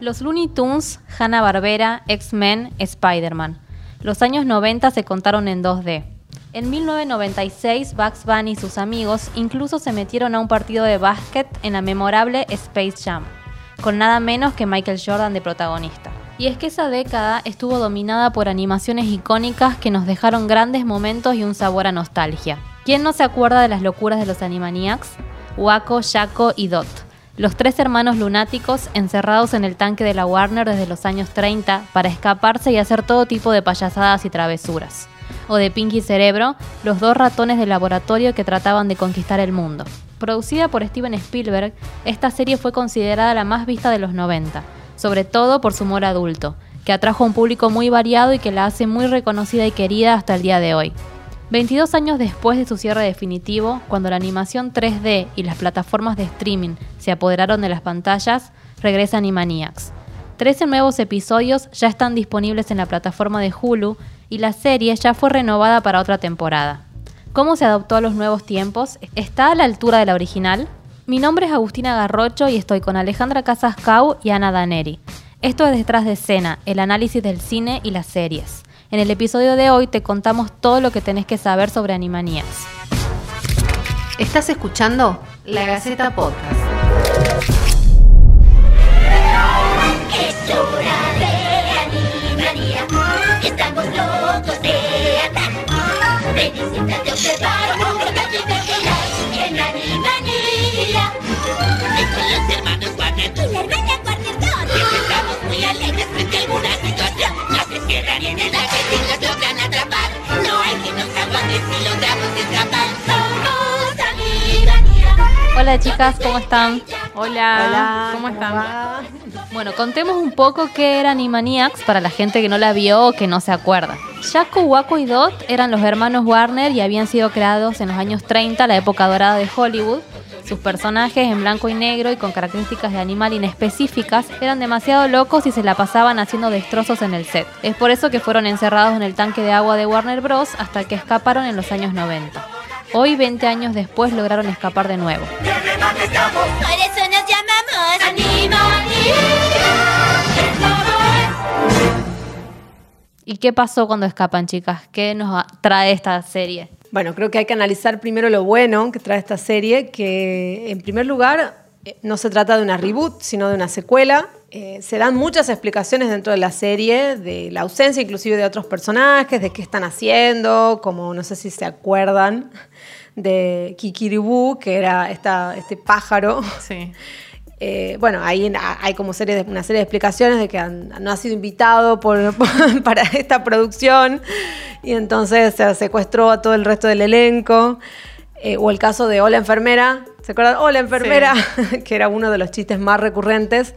Los Looney Tunes, Hanna-Barbera, X-Men, Spider-Man. Los años 90 se contaron en 2D. En 1996, Bugs Bunny y sus amigos incluso se metieron a un partido de básquet en la memorable Space Jam, con nada menos que Michael Jordan de protagonista. Y es que esa década estuvo dominada por animaciones icónicas que nos dejaron grandes momentos y un sabor a nostalgia. ¿Quién no se acuerda de las locuras de los Animaniacs? Waco, Shaco y Dot. Los tres hermanos lunáticos encerrados en el tanque de la Warner desde los años 30 para escaparse y hacer todo tipo de payasadas y travesuras. O de Pinky Cerebro, los dos ratones de laboratorio que trataban de conquistar el mundo. Producida por Steven Spielberg, esta serie fue considerada la más vista de los 90, sobre todo por su humor adulto, que atrajo a un público muy variado y que la hace muy reconocida y querida hasta el día de hoy. 22 años después de su cierre definitivo, cuando la animación 3D y las plataformas de streaming se apoderaron de las pantallas, regresa Animaniacs. 13 nuevos episodios ya están disponibles en la plataforma de Hulu y la serie ya fue renovada para otra temporada. ¿Cómo se adoptó a los nuevos tiempos? ¿Está a la altura de la original? Mi nombre es Agustina Garrocho y estoy con Alejandra Casascau y Ana Daneri. Esto es Detrás de Escena, el análisis del cine y las series. En el episodio de hoy te contamos todo lo que tenés que saber sobre Animaniacs. Estás escuchando La Gaceta Podcast. Es hora de Animanía. Estamos locos de andar. Ven y siéntate a observar un divertidas en Animanía. Son Hola chicas, ¿cómo están? Hola, ¿cómo están? va? Bueno, contemos un poco qué era Animaniacs para la gente que no la vio o que no se acuerda. Jaco, Waco y Dot eran los hermanos Warner y habían sido creados en los años 30, la época dorada de Hollywood. Sus personajes en blanco y negro y con características de animal inespecíficas eran demasiado locos y se la pasaban haciendo destrozos en el set. Es por eso que fueron encerrados en el tanque de agua de Warner Bros. hasta que escaparon en los años 90. Hoy, 20 años después, lograron escapar de nuevo. Por eso nos llamamos. ¿Y qué pasó cuando escapan, chicas? ¿Qué nos trae esta serie? Bueno, creo que hay que analizar primero lo bueno que trae esta serie, que en primer lugar eh, no se trata de una reboot, sino de una secuela. Eh, se dan muchas explicaciones dentro de la serie de la ausencia inclusive de otros personajes, de qué están haciendo, como no sé si se acuerdan de Kikiribú, que era esta, este pájaro. Sí. Eh, bueno, ahí hay como serie de- una serie de explicaciones de que han- no ha sido invitado por, para esta producción y entonces se secuestró a todo el resto del elenco. Eh, o el caso de Hola Enfermera, ¿se acuerdan? Hola Enfermera, que era uno de los chistes más recurrentes,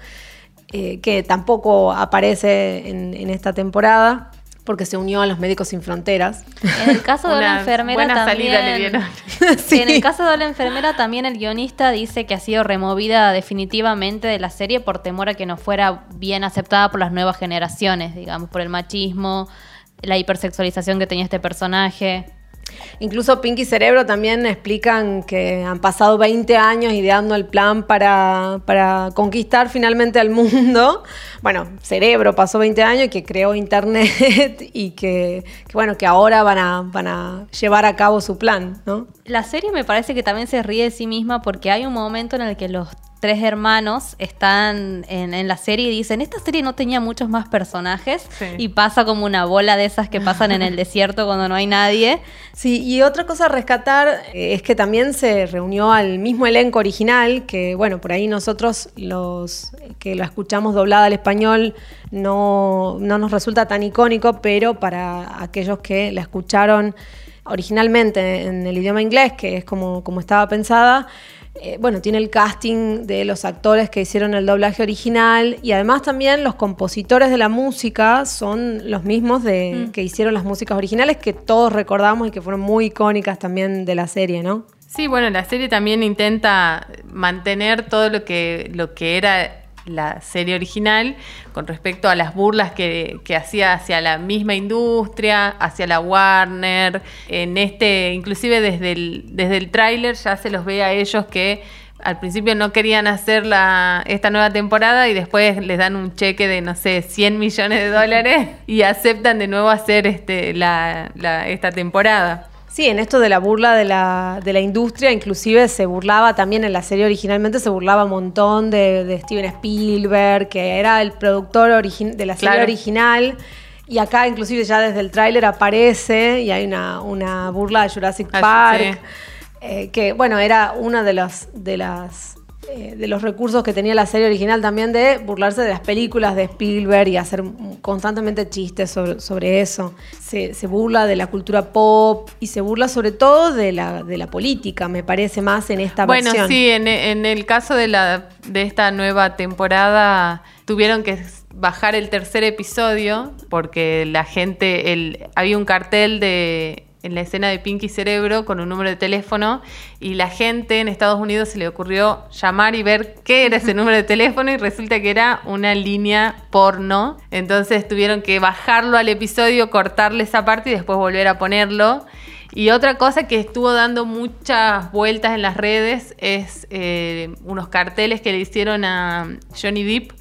eh, que tampoco aparece en, en esta temporada porque se unió a los Médicos Sin Fronteras. En el caso de la Una enfermera buena también. salida le dieron. Sí, En el caso de la enfermera también el guionista dice que ha sido removida definitivamente de la serie por temor a que no fuera bien aceptada por las nuevas generaciones, digamos, por el machismo, la hipersexualización que tenía este personaje. Incluso Pinky Cerebro también explican que han pasado 20 años ideando el plan para, para conquistar finalmente al mundo. Bueno, Cerebro pasó 20 años y que creó Internet y que, que, bueno, que ahora van a, van a llevar a cabo su plan, ¿no? La serie me parece que también se ríe de sí misma porque hay un momento en el que los tres hermanos están en, en la serie y dicen, esta serie no tenía muchos más personajes Sí. y pasa como una bola de esas que pasan en el desierto cuando no hay nadie. Sí, y otra cosa a rescatar eh, es que también se reunió al mismo elenco original, que bueno, por ahí nosotros los que lo escuchamos doblada al español no, no nos resulta tan icónico, pero para aquellos que la escucharon originalmente en el idioma inglés, que es como, como estaba pensada, eh, bueno, tiene el casting de los actores que hicieron el doblaje original y además también los compositores de la música son los mismos de, que hicieron las músicas originales que todos recordamos y que fueron muy icónicas también de la serie, ¿no? Sí, bueno, la serie también intenta mantener todo lo que, lo que era la serie original con respecto a las burlas que, que hacía hacia la misma industria, hacia la Warner. En este, inclusive desde el, desde el tráiler ya se los ve a ellos que al principio no querían hacer la, esta nueva temporada y después les dan un cheque de, no sé, 100 millones de dólares y aceptan de nuevo hacer este, la, la- esta temporada. Sí, en esto de la burla de la, de la industria, inclusive se burlaba también en la serie originalmente, se burlaba un montón de, de Steven Spielberg, que era el productor de la serie Claro. original. Y acá inclusive ya desde el tráiler aparece y hay una, una burla de Jurassic Ah, Park, sí. eh, que bueno, era uno de los, de las... eh, de los recursos que tenía la serie original también de burlarse de las películas de Spielberg y hacer constantemente chistes sobre, sobre eso. Se, se burla de la cultura pop y se burla sobre todo de la, de la política, me parece más en esta Bueno, versión. sí, en, en el caso de, la, de esta nueva temporada tuvieron que bajar el tercer episodio porque la gente, el, había un cartel de en la escena de Pinky Cerebro con un número de teléfono y la gente en Estados Unidos se le ocurrió llamar y ver qué era ese número de teléfono y resulta que era una línea porno. Entonces tuvieron que bajarlo al episodio, cortarle esa parte y después volver a ponerlo. Y otra cosa que estuvo dando muchas vueltas en las redes es eh, unos carteles que le hicieron a Johnny Depp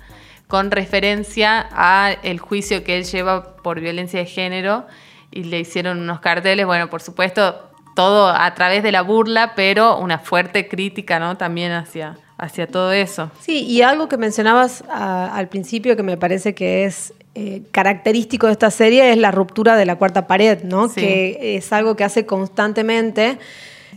con referencia a el juicio que él lleva por violencia de género y le hicieron unos carteles, bueno, por supuesto, todo a través de la burla, pero una fuerte crítica, ¿no? También hacia, hacia todo eso. Sí, y algo que mencionabas al principio que me parece que es eh, característico de esta serie es la ruptura de la cuarta pared, ¿no? Sí. Que es algo que hace constantemente.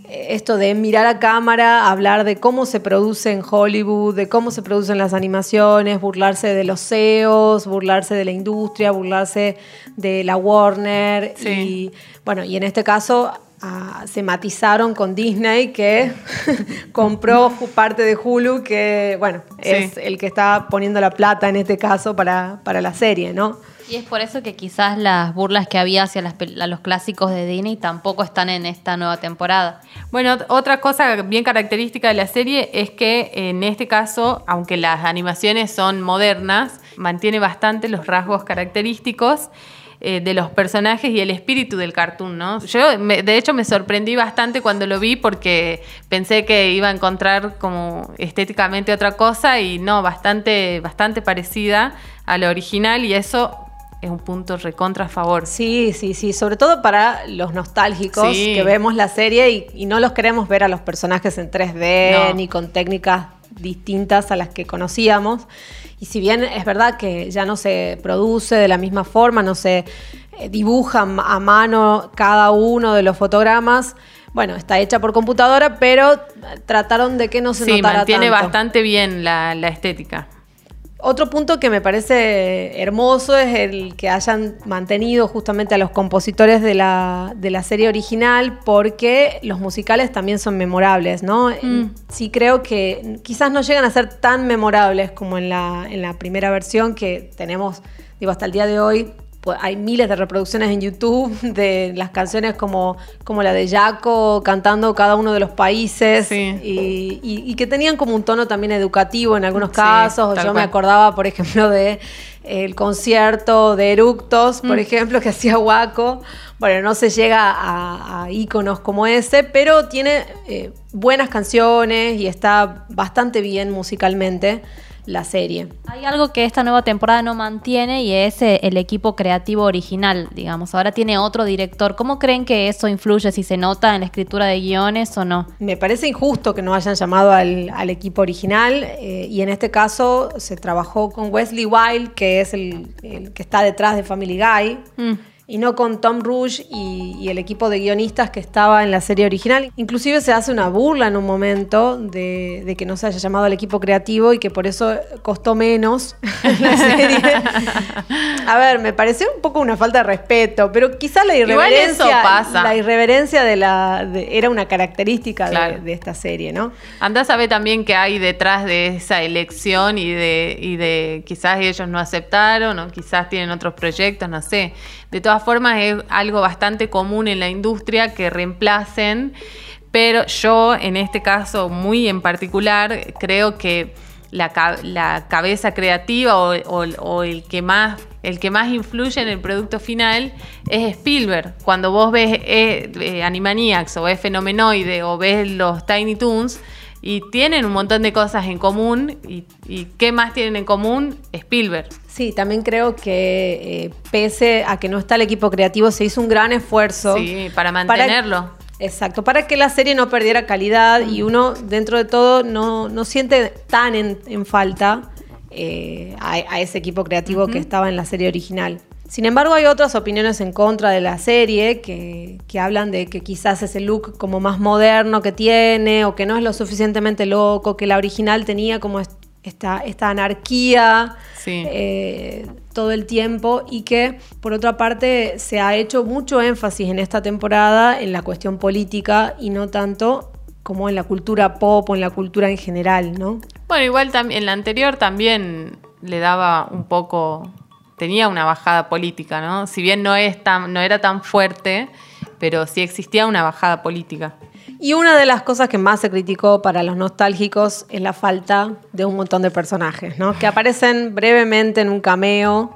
Esto de mirar a cámara, hablar de cómo se produce en Hollywood, de cómo se producen las animaciones, burlarse de los CEOs, burlarse de la industria, burlarse de la Warner. Sí. Y bueno, y en este caso ah, se matizaron con Disney que compró parte de Hulu que, bueno, es Sí. el que está poniendo la plata en este caso para, para la serie, ¿no? Y es por eso que quizás las burlas que había hacia las a los clásicos de Disney tampoco están en esta nueva temporada. Bueno, ot- otra cosa bien característica de la serie es que en este caso, aunque las animaciones son modernas, mantiene bastante los rasgos característicos eh, de los personajes y el espíritu del cartoon, ¿no? Yo, me- de hecho, me sorprendí bastante cuando lo vi porque pensé que iba a encontrar como estéticamente otra cosa y no, bastante, bastante parecida a lo original y eso es un punto recontra a favor. Sí, sí, sí, sobre todo para los nostálgicos Sí. que vemos la serie y, y no los queremos ver a los personajes en 3D No. ni con técnicas distintas a las que conocíamos. Y si bien es verdad que ya no se produce de la misma forma, no se eh, dibuja a mano cada uno de los fotogramas, bueno, está hecha por computadora, pero trataron de que no se Sí, notara mantiene tanto. bastante bien la, la estética. Otro punto que me parece hermoso es el que hayan mantenido justamente a los compositores de la, de la serie original, porque los musicales también son memorables, ¿no? Sí creo que quizás no llegan a ser tan memorables como en la, en la primera versión que tenemos, digo, hasta el día de hoy. Pues, hay miles de reproducciones en YouTube de las canciones como, como la de Jaco cantando cada uno de los países Sí. y, y- y que tenían como un tono también educativo en algunos Sí, casos. tal Yo me acordaba, por ejemplo, de el concierto de Eructos, Mm. por ejemplo, que hacía Waco. Bueno, no se llega a, a íconos como ese, pero tiene eh, buenas canciones y está bastante bien musicalmente la serie. Hay algo que esta nueva temporada no mantiene y es eh, el equipo creativo original, digamos. Ahora tiene otro director. ¿Cómo creen que eso influye, si se nota en la escritura de guiones o no? Me parece injusto que no hayan llamado al, al equipo original eh, y en este caso se trabajó con Wesley Wild, que es el, el que está detrás de Family Guy, Mm. Y no con Tom Rouge y, y el equipo de guionistas que estaba en la serie original. Inclusive se hace una burla en un momento de, de que no se haya llamado al equipo creativo y que por eso costó menos la serie. A ver, me pareció un poco una falta de respeto, pero quizás la Igual irreverencia, eso pasa. la irreverencia de la de- era una característica de- Claro. de, esta serie, ¿no? Andás a ver también qué hay detrás de esa elección y de, y de quizás ellos no aceptaron o quizás tienen otros proyectos, no sé. De todas formas es algo bastante común en la industria que reemplacen, pero yo en este caso muy en particular creo que la, ca- la cabeza creativa o el que más el que más influye en el producto final es Spielberg. Cuando vos ves eh, eh, Animaniacs o ves Fenomenoide o ves los Tiny Toons y tienen un montón de cosas en común. ¿Y, y qué más tienen en común? Spielberg. Sí, también creo que eh, pese a que no está el equipo creativo, se hizo un gran esfuerzo. Sí, para mantenerlo. exacto, para que la serie no perdiera calidad y uno, dentro de todo, no, no siente tan en, en falta eh, a, a ese equipo creativo que estaba en la serie original. Sin embargo, hay otras opiniones en contra de la serie que, que hablan de que quizás ese look como más moderno que tiene o que no es lo suficientemente loco, que la original tenía como esta, esta anarquía Sí. eh, todo el tiempo y que por otra parte se ha hecho mucho énfasis en esta temporada en la cuestión política y no tanto como en la cultura pop o en la cultura en general, ¿no? Bueno, igual también en la anterior también le daba un poco, tenía una bajada política, ¿no? Si bien no es tan, no era tan fuerte, pero sí existía una bajada política. Y una de las cosas que más se criticó para los nostálgicos es la falta de un montón de personajes, ¿no? Que aparecen brevemente en un cameo,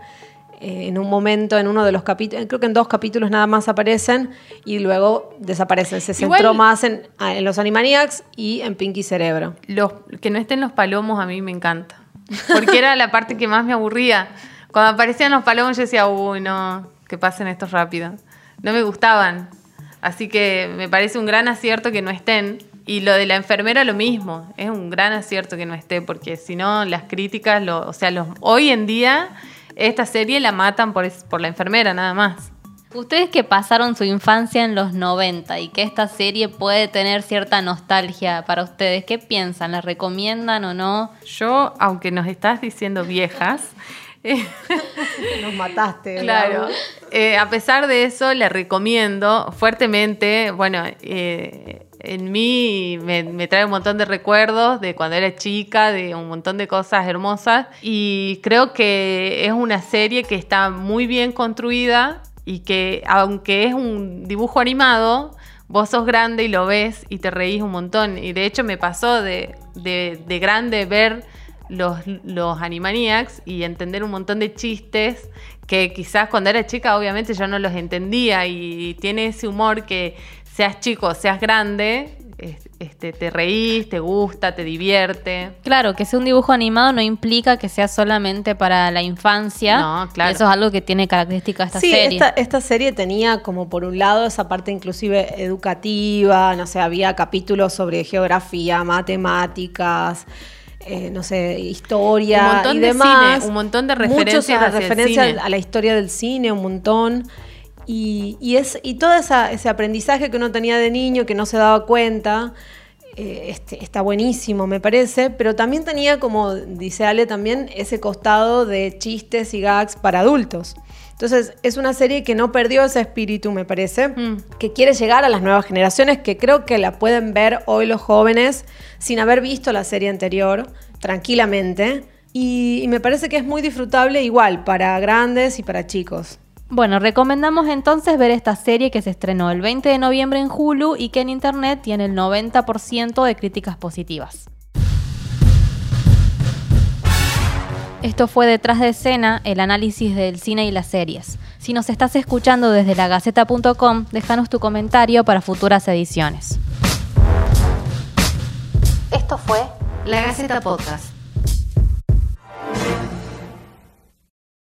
eh, en un momento, en uno de los capítulos, creo que en dos capítulos nada más aparecen y luego desaparecen. Se Igual- centró más en, ah, en los Animaniacs y en Pinky Cerebro. Los, que no estén los palomos a mí me encanta. Porque era la parte que más me aburría. Cuando aparecían los palomos yo decía, uy, no, que pasen estos rápido. No me gustaban. Así que me parece un gran acierto que no estén. Y lo de la enfermera lo mismo. Es un gran acierto que no esté, porque si no, las críticas, lo, o sea, los, hoy en día esta serie la matan por, es- por la enfermera nada más. Ustedes que pasaron su infancia en los 90 y que esta serie puede tener cierta nostalgia para ustedes, ¿qué piensan? ¿La recomiendan o no? Yo, aunque nos estás diciendo viejas, Nos mataste. Claro. Eh, a pesar de eso, le recomiendo fuertemente. Bueno, eh, en mí me, trae un montón de recuerdos de cuando era chica, de un montón de cosas hermosas. Y creo que es una serie que está muy bien construida y que, aunque es un dibujo animado, vos sos grande y lo ves y te reís un montón. Y de hecho, me pasó de- de grande ver los, los Animaniacs y entender un montón de chistes que quizás cuando era chica obviamente yo no los entendía y tiene ese humor que seas chico, seas grande, es- este, te reís, te gusta, te divierte. Claro, que sea un dibujo animado no implica que sea solamente para la infancia. No, claro. Eso es algo que tiene característica esta sí, serie. Esta, esta serie tenía como por un lado esa parte inclusive educativa, no sé, había capítulos sobre geografía, matemáticas, eh, no sé, historia Un montón y de demás. cine, un montón de referencias referencias a la historia del cine, un montón. Y, y, es, y todo esa- ese aprendizaje que uno tenía de niño que no se daba cuenta, eh, este, está buenísimo, me parece, pero también tenía, como dice Ale, también ese costado de chistes y gags para adultos. Entonces, es una serie que no perdió ese espíritu, me parece, Mm. que quiere llegar a las nuevas generaciones, que creo que la pueden ver hoy los jóvenes sin haber visto la serie anterior, tranquilamente. Y, y me parece que es muy disfrutable igual para grandes y para chicos. Bueno, recomendamos entonces ver esta serie que se estrenó el 20 de noviembre en Hulu y que en internet tiene el 90% de críticas positivas. Esto fue Detrás de escena, el análisis del cine y las series. Si nos estás escuchando desde lagaceta.com, déjanos tu comentario para futuras ediciones. Esto fue La Gaceta Podcast.